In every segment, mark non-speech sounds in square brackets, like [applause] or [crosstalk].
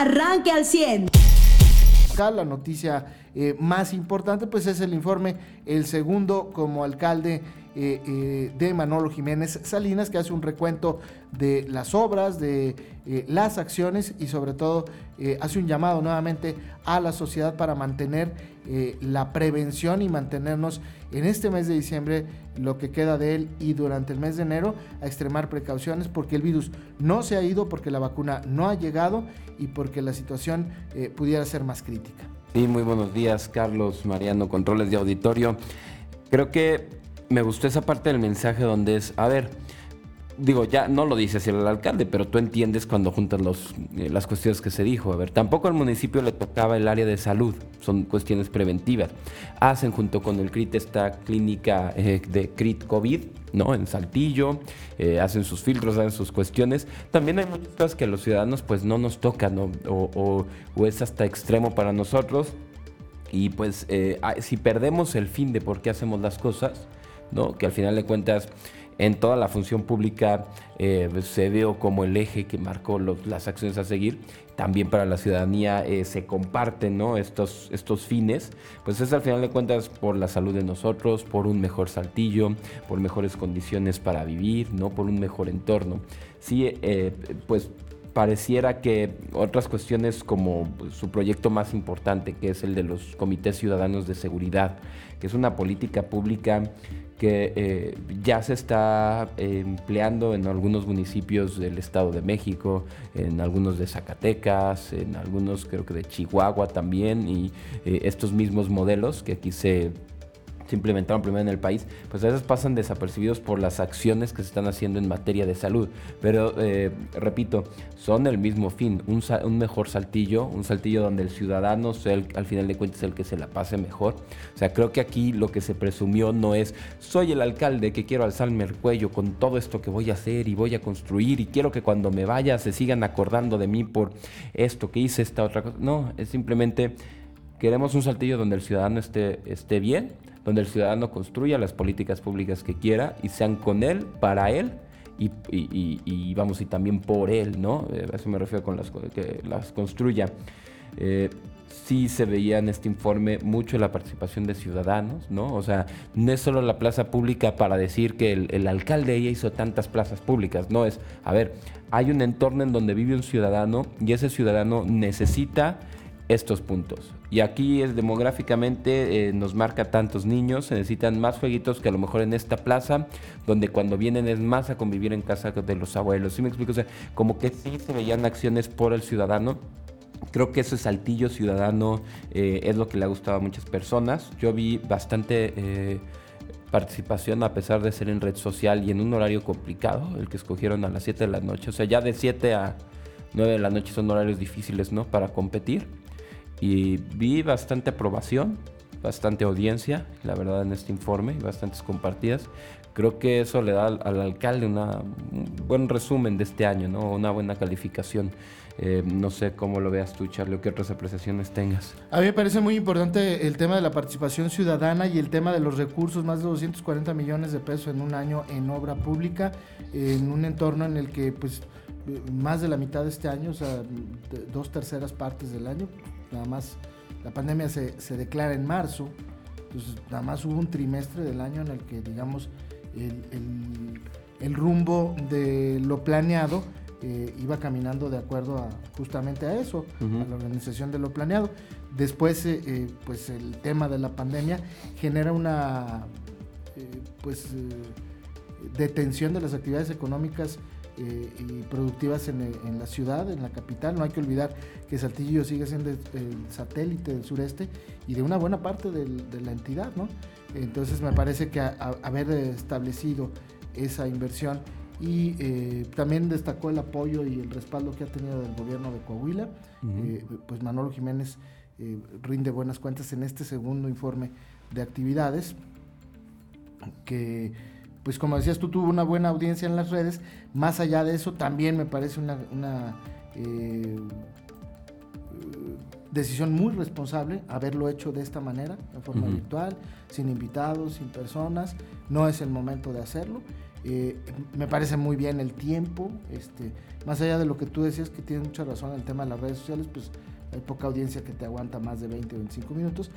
arranque al 100. La noticia eh, más importante pues es el informe, el segundo como alcalde eh, eh, de Manolo Jiménez Salinas, que hace un recuento de las obras, de las acciones y sobre todo hace un llamado nuevamente a la sociedad para mantener la prevención y mantenernos en este mes de diciembre, lo que queda de él y durante el mes de enero, a extremar precauciones porque el virus no se ha ido, porque la vacuna no ha llegado y porque la situación pudiera ser más crítica. Sí, muy buenos días, Carlos, Mariano, controles de auditorio. Creo que me gustó esa parte del mensaje donde es, a ver, digo, ya no lo dice así el alcalde, pero tú entiendes cuando juntas los, eh, las cuestiones que se dijo. A ver, tampoco al municipio le tocaba el área de salud, son cuestiones preventivas. Hacen junto con el CRIT esta clínica eh, de CRIT COVID, ¿no? En Saltillo, eh, hacen sus filtros, hacen sus cuestiones. También hay muchas cosas que a los ciudadanos pues no nos tocan, O, o, o es hasta extremo para nosotros. Y pues si perdemos el fin de por qué hacemos las cosas, ¿no? Que al final de cuentas en toda la función pública eh, se veo como el eje que marcó las acciones a seguir. También para la ciudadanía eh, se comparten estos, estos fines. Pues es al final de cuentas por la salud de nosotros, por un mejor saltillo, por mejores condiciones para vivir, ¿no? por un mejor entorno. Sí, eh, pues pareciera que otras cuestiones como su proyecto más importante, que es el de los comités ciudadanos de seguridad, que es una política pública que eh, ya se está eh, empleando en algunos municipios del Estado de México, en algunos de Zacatecas, en algunos creo que de Chihuahua también, y eh, estos mismos modelos que aquí se se implementaron primero en el país, pues a veces pasan desapercibidos por las acciones que se están haciendo en materia de salud. Pero, eh, repito, son el mismo fin, un, mejor saltillo, un saltillo donde el ciudadano sea al final de cuentas el que se la pase mejor. O sea, creo que aquí lo que se presumió no es, soy el alcalde que quiero alzarme el cuello con todo esto que voy a hacer y voy a construir y quiero que cuando me vaya se sigan acordando de mí por esto que hice, esta otra cosa. No, es simplemente... Queremos un saltillo donde el ciudadano esté, esté bien, donde el ciudadano construya las políticas públicas que quiera y sean con él, para él y, vamos, y también por él, ¿no? Eh, a eso me refiero con las que las construya. Eh, sí se veía en este informe mucho la participación de ciudadanos, ¿no? O sea, no es solo la plaza pública para decir que el, alcalde ella hizo tantas plazas públicas, no es, a ver, hay un entorno en donde vive un ciudadano y ese ciudadano necesita estos puntos. Y aquí es demográficamente, eh, nos marca tantos niños, se necesitan más jueguitos que a lo mejor en esta plaza, donde cuando vienen es más a convivir en casa de los abuelos. ¿Sí me explico? O sea, como que sí se veían acciones por el ciudadano. Creo que ese saltillo ciudadano eh, es lo que le ha gustado a muchas personas. Yo vi bastante eh, participación a pesar de ser en red social y en un horario complicado, el que escogieron a las 7 de la noche. O sea, ya de 7 a 9 de la noche son horarios difíciles, ¿no? Para competir y vi bastante aprobación, bastante audiencia, la verdad, en este informe, y bastantes compartidas. Creo que eso le da al, alcalde una, un buen resumen de este año, ¿no? una buena calificación. Eh, no sé cómo lo veas tú, Charlie, o qué otras apreciaciones tengas. A mí me parece muy importante el tema de la participación ciudadana y el tema de los recursos, más de 240 millones de pesos en un año en obra pública, en un entorno en el que pues más de la mitad de este año, o sea, dos terceras partes del año, nada más la pandemia se, se, declara en marzo, entonces nada más hubo un trimestre del año en el que, digamos, el, el, rumbo de lo planeado eh, iba caminando de acuerdo a, justamente a eso, a la organización de lo planeado. Después, eh, eh, pues el tema de la pandemia genera una, pues, detención de las actividades económicas eh, y productivas en, la ciudad, en la capital. No hay que olvidar que Saltillo sigue siendo el, satélite del sureste y de una buena parte de la entidad, ¿no? Entonces me parece que haber establecido esa inversión y eh, también destacó el apoyo y el respaldo que ha tenido del gobierno de Coahuila, eh, pues Manolo Jiménez rinde buenas cuentas en este segundo informe de actividades que pues como decías tú, tuvo una buena audiencia en las redes. Más allá de eso, también me parece una, eh, decisión muy responsable haberlo hecho de esta manera, de forma virtual, sin invitados, sin personas. No es el momento de hacerlo. Eh, me parece muy bien el tiempo, este, más allá de lo que tú decías, que tienes mucha razón en el tema de las redes sociales, pues hay poca audiencia que te aguanta más de 20 o 25 minutos,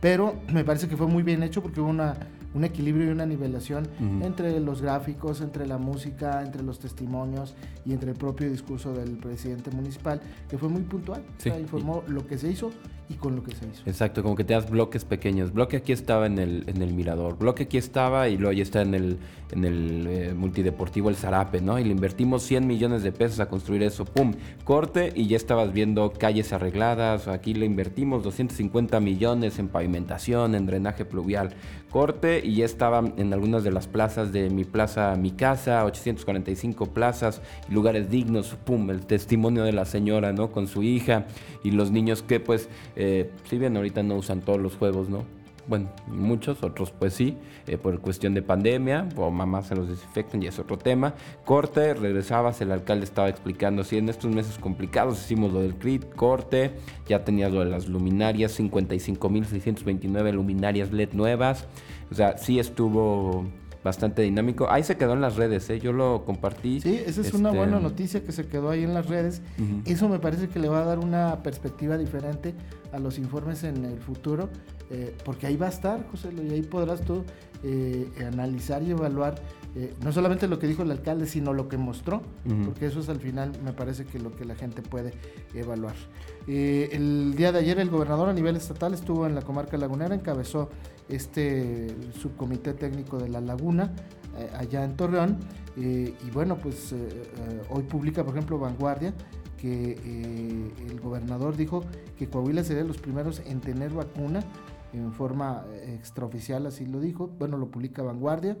pero me parece que fue muy bien hecho porque hubo una, un equilibrio y una nivelación entre los gráficos, entre la música, entre los testimonios y entre el propio discurso del presidente municipal, que fue muy puntual. Sí. informó lo que se hizo y con lo que se hizo. Exacto, como que te das bloques pequeños. Bloque aquí estaba en el, en el Mirador, bloque aquí estaba y luego ya está en el, en el eh, multideportivo El Zarape, ¿no? Y le invertimos 100 millones de pesos a construir eso, ¡pum! Corte y ya estabas viendo calles arregladas, aquí le invertimos 250 millones en pavimentación, en drenaje pluvial. Corte y ya estaban en algunas de las plazas de mi plaza, mi casa, 845 plazas lugares dignos, ¡pum! El testimonio de la señora, ¿no? Con su hija y los niños que pues eh, si bien ahorita no usan todos los juegos, ¿no? Bueno, muchos, otros pues sí, eh, por cuestión de pandemia, o mamás se los desinfectan, y es otro tema. Corte, regresabas, el alcalde estaba explicando, si en estos meses complicados hicimos lo del CRIT, corte, ya tenías lo de las luminarias, 55.629 luminarias LED nuevas, o sea, sí estuvo bastante dinámico. Ahí se quedó en las redes, ¿eh? yo lo compartí. Sí, esa es una Este, buena noticia que se quedó ahí en las redes. Eso me parece que le va a dar una perspectiva diferente a los informes en el futuro, eh, porque ahí va a estar, José, y ahí podrás tú eh, analizar y evaluar eh, no solamente lo que dijo el alcalde, sino lo que mostró, porque eso es al final, me parece que lo que la gente puede evaluar. Eh, el día de ayer el gobernador a nivel estatal estuvo en la comarca lagunera, encabezó este subcomité técnico de la laguna eh, allá en Torreón, y bueno, pues hoy publica, por ejemplo, Vanguardia, que el gobernador dijo que Coahuila sería de los primeros en tener vacuna en forma extraoficial, así lo dijo. Bueno, lo publica Vanguardia.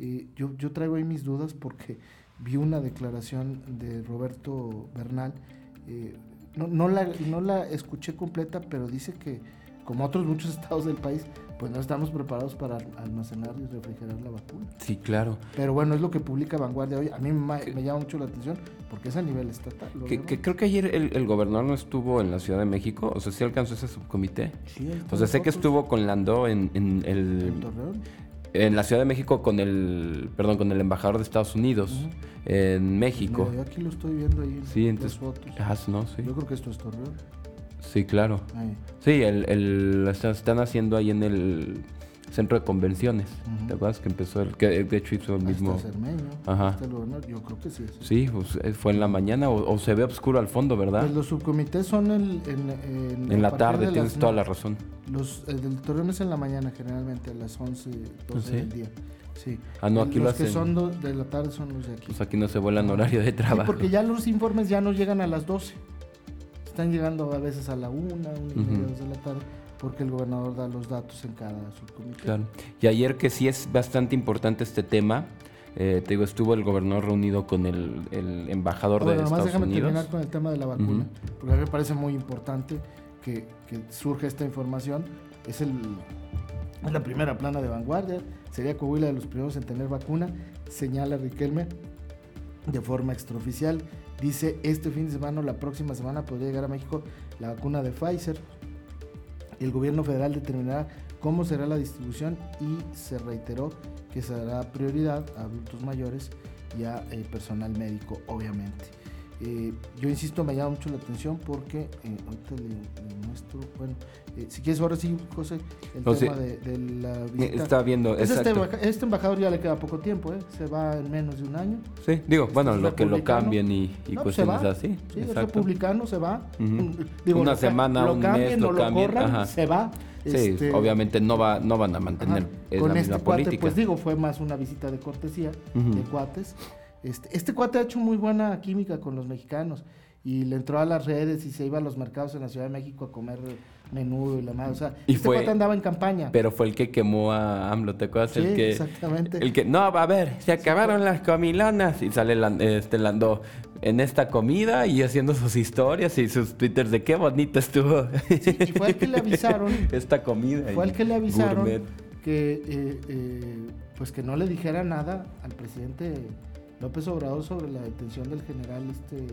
Eh, yo, yo traigo ahí mis dudas porque vi una declaración de Roberto Bernal. eh, no, no, la, no la escuché completa, pero dice que, como otros muchos [laughs] estados del país, pues no estamos preparados para almacenar y refrigerar la vacuna. Sí, claro. Pero bueno, es lo que publica Vanguardia hoy. A mí me, me llama mucho la atención porque es a nivel estatal. Que, que creo que ayer el, el gobernador no estuvo en la Ciudad de México, o sea, sí alcanzó ese subcomité. Sí, O sea, sé que estuvo con Landó en, en el, en Torreón. En la Ciudad de México con el, perdón, con el embajador de Estados Unidos Ujú. en México. Mira, yo aquí lo estoy viendo ahí en Sí, entonces- fotos. Ah, no, sí. Yo creo que esto es Torreón. Sí, claro. Ahí. Sí, el, el- están haciendo ahí en el centro de convenciones. Ujú. ¿Te acuerdas que empezó el que de hecho hizo el mismo? está Cermeño, Ajá. está el gobernador. Yo creo que sí es. Sí, pues, eh, fue en la mañana o, o se ve oscuro al fondo, ¿verdad? Pues los subcomités son el, en, en, en la tarde, de tienes las toda la razón. Los, el del Torreón es en la mañana, generalmente, a las 11, 12 ¿Sí? del día. Sí. Ah, no, aquí los lo que hacen. son do- de la tarde son los de aquí. Pues aquí no se vuelan horario de Sí, trabajo. porque ya los informes ya no llegan a las 12. Están llegando a veces a la 1, 1 y media, Ujú. 2 de la tarde, porque el gobernador da los datos en cada subcomité. Claro. Y ayer que sí es bastante importante este tema, eh, te digo, estuvo el gobernador reunido con el, el embajador Bueno, de nomás Estados déjame Unidos. terminar con el tema de la vacuna, porque a mí me parece muy importante que, que surja esta información. Es, el, es la primera plana de vanguardia, sería Coahuila de los primeros en tener vacuna, señala Riquelme de forma extraoficial. Dice, este fin de semana o la próxima semana podría llegar a México la vacuna de Pfizer. El gobierno federal determinará cómo será la distribución y se reiteró que se dará prioridad a adultos mayores y a eh, personal médico, obviamente. Eh, yo insisto, me llama mucho la atención porque eh, ahorita le, le muestro, bueno, eh, si quieres ahora sí, José, el No, sí. tema de, de la visita. Está viendo, Pues este, exacto. este embajador ya le queda poco tiempo, ¿eh? se va en menos de un año. Sí, digo, bueno, es lo que lo cambien y, y No, pues cuestiones así. Sí, es republicano, se va. [laughs] Digo, Una lo semana, lo un cambien mes, lo cambien, corran, ajá. se va. Sí, Este, obviamente no va, no van a mantener ajá. es Con la este misma cuate, política. pues digo, fue más una visita de cortesía de cuates. Este, este cuate ha hecho muy buena química con los mexicanos y le entró a las redes y se iba a los mercados en la Ciudad de México a comer menudo y la madre. O sea, Y este fue- cuate andaba en campaña. Pero fue el que quemó a AMLO, ¿te acuerdas? Sí, el que, exactamente. El que, no, a ver, se acabaron las comilonas. Y sale Lan- este Landó en esta comida y haciendo sus historias y sus twitters de qué bonito estuvo. y fue al que le avisaron [laughs] esta comida. Fue que le avisaron gourmet. que eh, eh, pues que no le dijera nada al presidente López Obrador sobre la detención del general este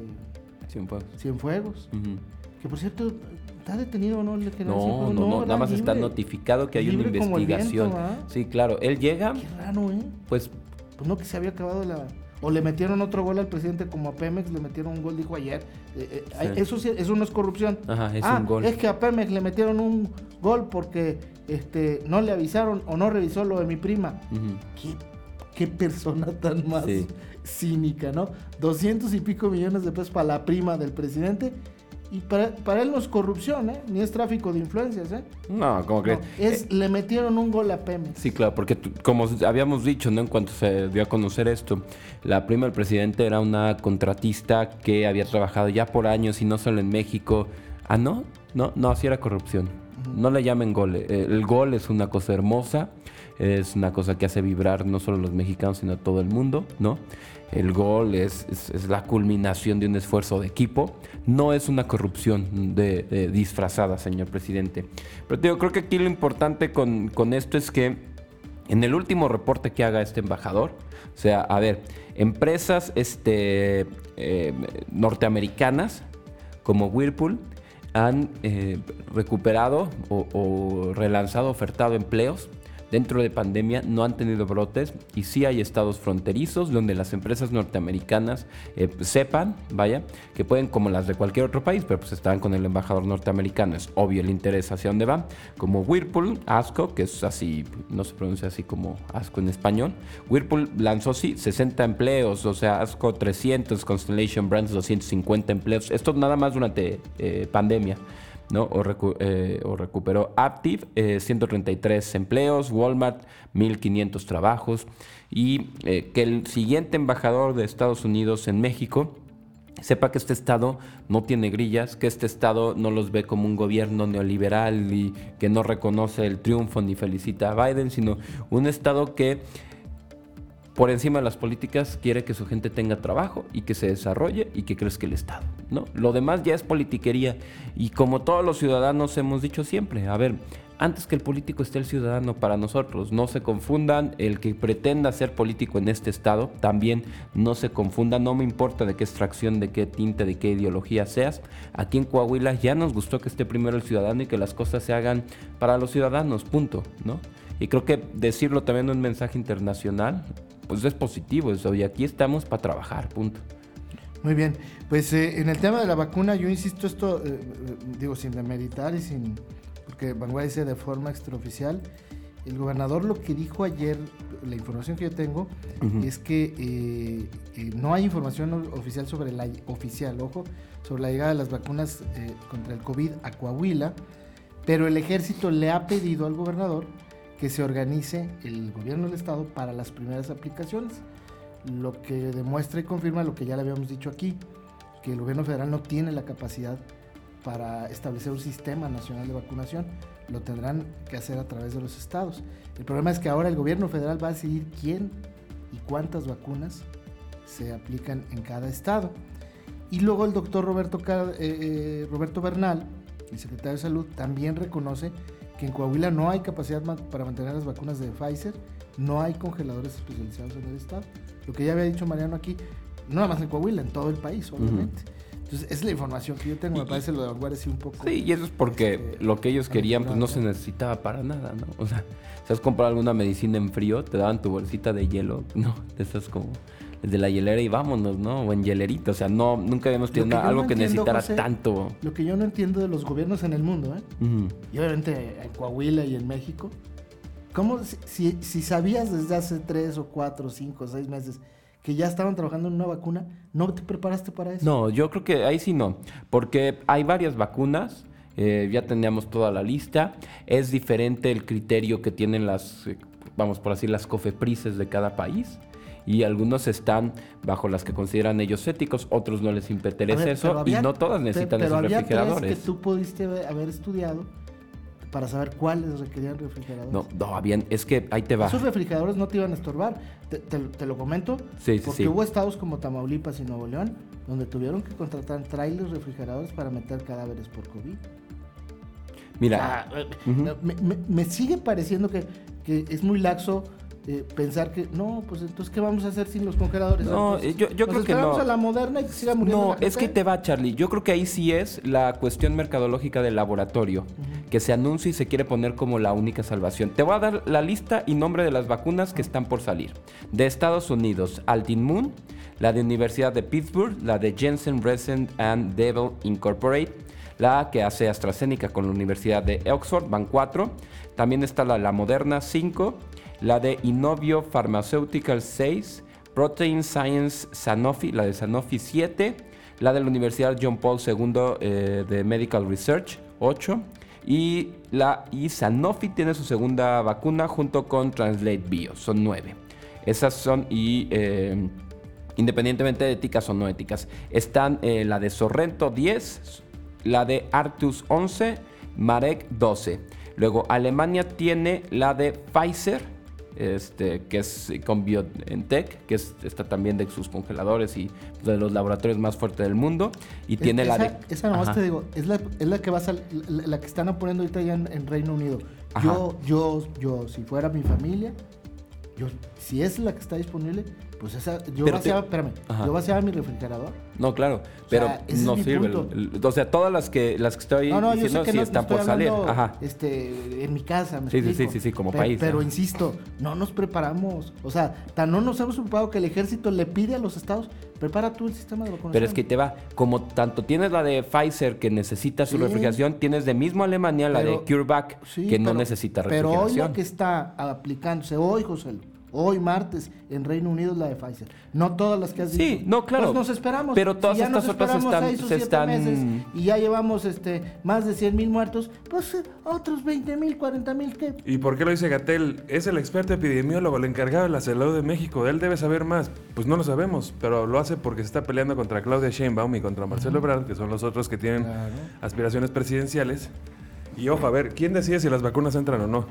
poco. Cienfuegos. Ujú. Que por cierto, ¿está detenido o no el general No, Cienfuegos? no, no, nada ¿verdad? más está notificado que hay una viento, investigación. Sí, claro, él llega, Qué raro, ¿eh? pues pues no que se había acabado la... O le metieron otro gol al presidente como a Pemex le metieron un gol, dijo ayer. Eh, eh, eso, sí, eso no es corrupción. Ajá, es ah, un gol. Es que a Pemex le metieron un gol porque este, no le avisaron o no revisó lo de mi prima. ¿Qué, ¿Qué, persona tan más cínica, ¿no? 200 y pico millones de pesos para la prima del presidente y para, para, él no es corrupción, ¿eh? Ni es tráfico de influencias, ¿eh? No, como que... es, eh, le metieron un gol a Pemex. Sí, claro, porque como habíamos dicho, ¿no? En cuanto se dio a conocer esto, la prima del presidente era una contratista que había trabajado ya por años y no solo en México. Ah, ¿no? No, no, así era corrupción. No le llamen gol. Eh, el gol es una cosa hermosa, es una cosa que hace vibrar no solo a los mexicanos, sino a todo el mundo, ¿no? El gol es, la culminación de un esfuerzo de equipo. No es una corrupción de, disfrazada, señor presidente. Pero yo creo que aquí lo importante con, esto es que en el último reporte que haga este embajador, o sea, a ver, empresas este, eh, norteamericanas como Whirlpool han eh, recuperado o, o relanzado, ofertado empleos dentro de pandemia no han tenido brotes y sí hay estados fronterizos donde las empresas norteamericanas eh, sepan, vaya, que pueden como las de cualquier otro país, pero pues están con el embajador norteamericano, es obvio el interés hacia dónde van, como Whirlpool, ASCO, que es así, no se pronuncia así como ASCO en español. Whirlpool lanzó sí 60 empleos, o sea, ASCO 300, Constellation Brands 250 empleos, esto nada más durante eh, pandemia. ¿No? O, eh, recuperó Aptiv, 133 eh, empleos, Walmart, 1.500 trabajos, y eh, que el siguiente embajador de Estados Unidos en México sepa que este Estado no tiene grillas, que este Estado no los ve como un gobierno neoliberal y que no reconoce el triunfo ni felicita a Biden, sino un Estado que por encima de las políticas quiere que su gente tenga trabajo y que se desarrolle y que crezca el Estado. ¿no? Lo demás ya es politiquería y como todos los ciudadanos hemos dicho siempre, a ver, antes que el político esté el ciudadano para nosotros. No se confundan, el que pretenda ser político en este estado también no se confunda, no me importa de qué extracción, de qué tinte, de qué ideología seas. Aquí en Coahuila ya nos gustó que esté primero el ciudadano y que las cosas se hagan para los ciudadanos, punto, ¿no? Y creo que decirlo también un mensaje internacional, pues es positivo eso, y aquí estamos para trabajar, punto. Muy bien, pues eh, en el tema de la vacuna, yo insisto esto, eh, eh, digo, sin demeritar y sin, porque Vanguardia dice de forma extraoficial, el gobernador lo que dijo ayer, la información que yo tengo, es que no hay información oficial sobre la oficial, ojo, sobre la llegada de las vacunas contra el COVID a Coahuila, pero el ejército le ha pedido al gobernador que se organice el gobierno del estado para las primeras aplicaciones, lo que demuestra y confirma lo que ya le habíamos dicho aquí, que el gobierno federal no tiene la capacidad para establecer un sistema nacional de vacunación, lo tendrán que hacer a través de los estados. El problema es que ahora el gobierno federal va a decidir quién y cuántas vacunas se aplican en cada estado. Y luego el doctor Roberto, eh, eh, Roberto Bernal, el secretario de Salud, también reconoce que en Coahuila no hay capacidad para mantener las vacunas de Pfizer, no hay congeladores especializados en el estado. Lo que ya había dicho Mariano aquí, no nada más en Coahuila, en todo el país, obviamente. Entonces, es la información que yo tengo, me parece lo de Vanguardia sí un poco... Sí, y eso es porque este, lo que ellos querían pues no se necesitaba para nada, ¿no? O sea, si has comprado alguna medicina en frío, te daban tu bolsita de hielo, [laughs] ¿no? De esas como de la hielera y vámonos, ¿no? O en hielerita. O sea, no, nunca habíamos tenido algo que necesitara tanto. Lo que yo no entiendo de los gobiernos en el mundo, ¿eh? Y obviamente en Coahuila y en México. ¿Cómo, si, si sabías desde hace tres o cuatro, cinco, seis meses que ya estaban trabajando en una vacuna, ¿no te preparaste para eso? No, yo creo que ahí sí no. Porque hay varias vacunas. Eh, ya teníamos toda la lista. Es diferente el criterio que tienen las, eh, vamos por así, las cofeprices de cada país y algunos están bajo las que consideran ellos éticos, otros no les interesa eso y no todas necesitan esos refrigeradores. que tú pudiste haber estudiado para saber cuáles requerían refrigeradores. No, no, bien, es que ahí te va. Esos refrigeradores no te iban a estorbar. Te, lo comento. Sí, sí, porque hubo estados como Tamaulipas y Nuevo León donde tuvieron que contratar trailers refrigeradores para meter cadáveres por COVID. Mira, me, sigue pareciendo que, que es muy laxo eh, pensar que, no, pues entonces, ¿qué vamos a hacer sin los congeladores? No, Entonces, yo- yo nos creo que no. a la moderna y que siga muriendo No, la es que te va, Charlie. Yo creo que ahí sí es la cuestión mercadológica del laboratorio, que se anuncia y se quiere poner como la única salvación. Te voy a dar la lista y nombre de las vacunas que están por salir. De Estados Unidos, Altin Moon, la de Universidad de Pittsburgh, la de Jensen Resent and Devil Incorporate, la que hace AstraZeneca con la Universidad de Oxford, van cuatro. También está la, la Moderna 5, la de Innovio Pharmaceutical 6, Protein Science Sanofi, la de Sanofi 7, la de la Universidad John Paul II eh, de Medical Research 8 y la y Sanofi tiene su segunda vacuna junto con Translate Bio, son 9. Esas son y eh, independientemente de éticas o no éticas, están eh, la de Sorrento 10, la de Artus 11, Marek 12. Luego Alemania tiene la de Pfizer, este, que es con BioNTech, que es, está también de sus congeladores y de los laboratorios más fuertes del mundo. Y Es- tiene la esa, de... Esa nomás Ajá. te digo, es la, es la que va a la, la que están poniendo ahorita ya en, en Reino Unido. Ajá. Yo, yo, yo, si fuera mi familia, yo, si es la que está disponible, pues esa, yo Pero te- vaciaba, espérame, Ajá. yo vaciaba mi refrigerador. No, claro, pero sea, no sirve. punto. el- el- o sea, todas las que las que estoy No, no, diciendo sé que sí no, están por salir. Ajá. este, en mi casa, me Sí, sí, explico. sí, sí, sí, como Pe- país, Pero insisto, no nos preparamos. O sea, tan no nos hemos preparado que el ejército le pide a los estados, prepara tú el sistema de vacunación. Pero es que te va, como tanto tienes la de Pfizer que necesita su Sí. refrigeración, tienes de mismo Alemania la Pero- de CureVac Sí, que no pero- necesita Pero refrigeración. hoy la que está aplicándose, hoy, José, hoy martes, en Reino Unido es la de Pfizer. No todas las que has Sí, dicho. no, claro. Pues nos esperamos. Pero todas ya estas nos otras están- se están- meses y ya llevamos este, más de 100 mil muertos, pues eh, otros 20 mil, 40 mil que... ¿Y por qué lo dice Gatel? Es el experto epidemiólogo, el encargado de la salud de México. Él debe saber más. Pues no lo sabemos, pero lo hace porque se está peleando contra Claudia Sheinbaum y contra Marcelo Ebrard, que son los otros que tienen Claro. aspiraciones presidenciales. Y ojo, a ver, ¿quién decide si las vacunas entran o no?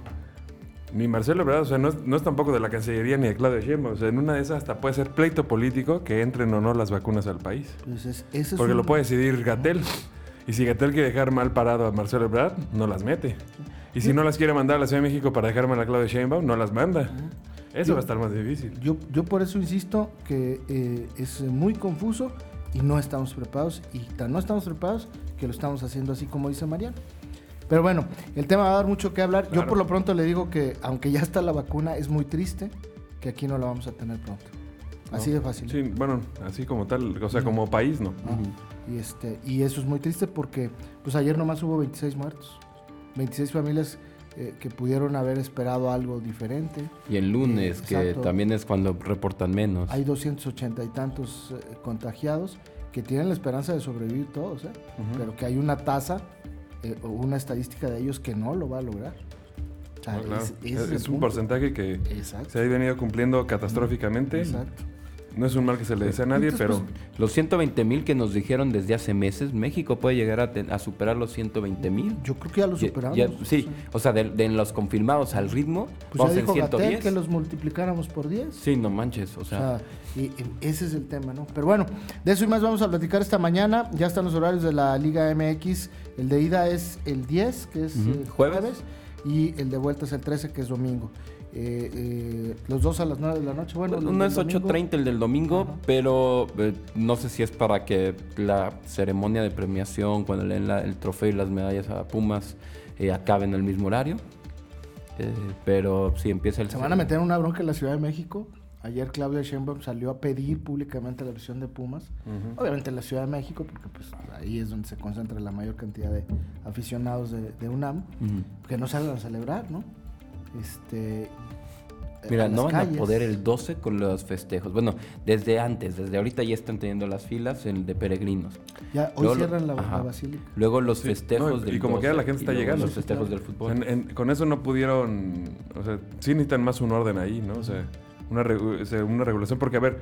Ni Marcelo Ebrard, o sea, no es, no es tampoco de la Cancillería ni de Claudia Sheinbaum. O sea, en una de esas hasta puede ser pleito político que entren o no las vacunas al país. Pues es Porque un- lo puede decidir Gatel. Y si Gatel quiere dejar mal parado a Marcelo Ebrard, no las mete. Y si no las quiere mandar a la Ciudad de México para dejar mal a Claudia Sheinbaum, no las manda. Eso va a estar más difícil. Yo, yo por eso insisto que eh, es muy confuso y no estamos preparados. Y tan no estamos preparados que lo estamos haciendo así como dice Mariano. Pero bueno, el tema va a dar mucho que hablar. Yo Claro. por lo pronto le digo que aunque ya está la vacuna, es muy triste que aquí no la vamos a tener pronto. Así de fácil. Sí, bueno, así como tal, o sea, como país, ¿no? Ajá. Y, este, y eso es muy triste porque pues ayer nomás hubo 26 muertos. 26 familias eh, que pudieron haber esperado algo diferente. Y el lunes, Eh, que exacto. también es cuando reportan menos. Hay 280 y tantos eh, contagiados que tienen la esperanza de sobrevivir todos, ¿eh? pero que hay una tasa eh, una estadística de ellos que no lo va a lograr. O sea, No, claro. es- un punto. porcentaje que Exacto. se ha venido cumpliendo catastróficamente. Exacto. No es un mal que se le desea a nadie, Entonces, pero pues, Los 120 mil que nos dijeron desde hace meses, México puede llegar a, ten- a superar los 120 mil. Yo creo que ya lo superamos. sí, o sea, de, de los confirmados al ritmo, Pues vamos ya en dijo Gatel 110. que los multiplicáramos por 10. Sí, no manches, o O sea, y, y ese es el tema, ¿no? Pero bueno, de eso y más vamos a platicar esta mañana. Ya están los horarios de la Liga MX. El de ida es el 10, que es eh, ¿Jueves? jueves. y el de vuelta es el 13, que es domingo. Eh, eh, los dos a las 9 de la noche. Bueno, uno es del domingo- 8.30 el del domingo, Ajá. pero eh, no sé si es para que la ceremonia de premiación, cuando le den la- el trofeo y las medallas a Pumas, eh, acabe en el mismo horario. Eh, pero si empieza el... Se van a meter una bronca en la Ciudad de México. Ayer Claudia Sheinbaum salió a pedir públicamente la visión de Pumas. Obviamente en la Ciudad de México, porque pues ahí es donde se concentra la mayor cantidad de aficionados de, de UNAM. Ujú. Que no salgan a celebrar, ¿no? Este... Mira, a no van a poder el 12 con los festejos. Bueno, desde antes, desde ahorita ya están teniendo las filas en- de peregrinos. Ya, hoy Luego cierran la, la basílica. Luego los Sí, festejos no, y- del y como quiera la 12, gente está llegando. Los festejos Sí, del fútbol. en- en- con eso no pudieron, o sea, sí necesitan más un orden ahí, ¿no? O sea, una, regu- o sea, una regulación, porque a ver,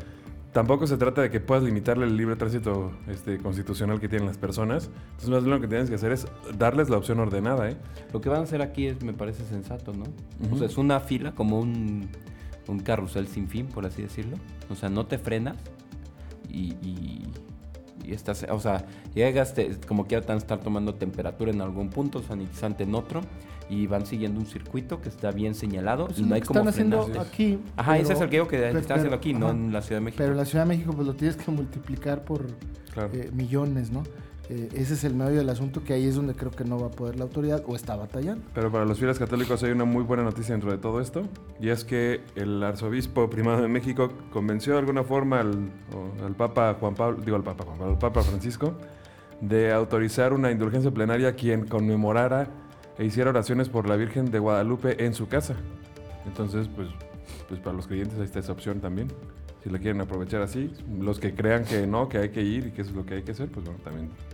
tampoco se trata de que puedas limitarle el libre tránsito este, constitucional que tienen las personas. Entonces, más bien lo que tienes que hacer es darles la opción ordenada, ¿eh? Lo que van a hacer aquí es, me parece sensato, ¿no? O sea, es una fila como un, un carrusel sin fin, por así decirlo. O sea, no te frenas y, y- y estás, o sea, llegas, te- como quieran están estar tomando temperatura en algún punto, sanitizante en otro, y van siguiendo un circuito que está bien señalado Pues y no hay que como están haciendo aquí. Ajá, ese es el que digo que pero- están haciendo aquí, no ajá. en la Ciudad de México. Pero en la Ciudad de México pues lo tienes que multiplicar por Claro. eh, millones, ¿no? Eh, ese es el medio del asunto que ahí es donde creo que no va a poder la autoridad o está batallando. Pero para los fieles católicos hay una muy buena noticia dentro de todo esto, y es que el arzobispo primado de México convenció de alguna forma al, Papa Juan Pablo, digo al Papa Juan al Papa Francisco, de autorizar una indulgencia plenaria quien conmemorara e hiciera oraciones por la Virgen de Guadalupe en su casa. Entonces, pues, pues para los creyentes ahí está esa opción también. Si la quieren aprovechar así, los que crean que no, que hay que ir y que es lo que hay que hacer, pues bueno, también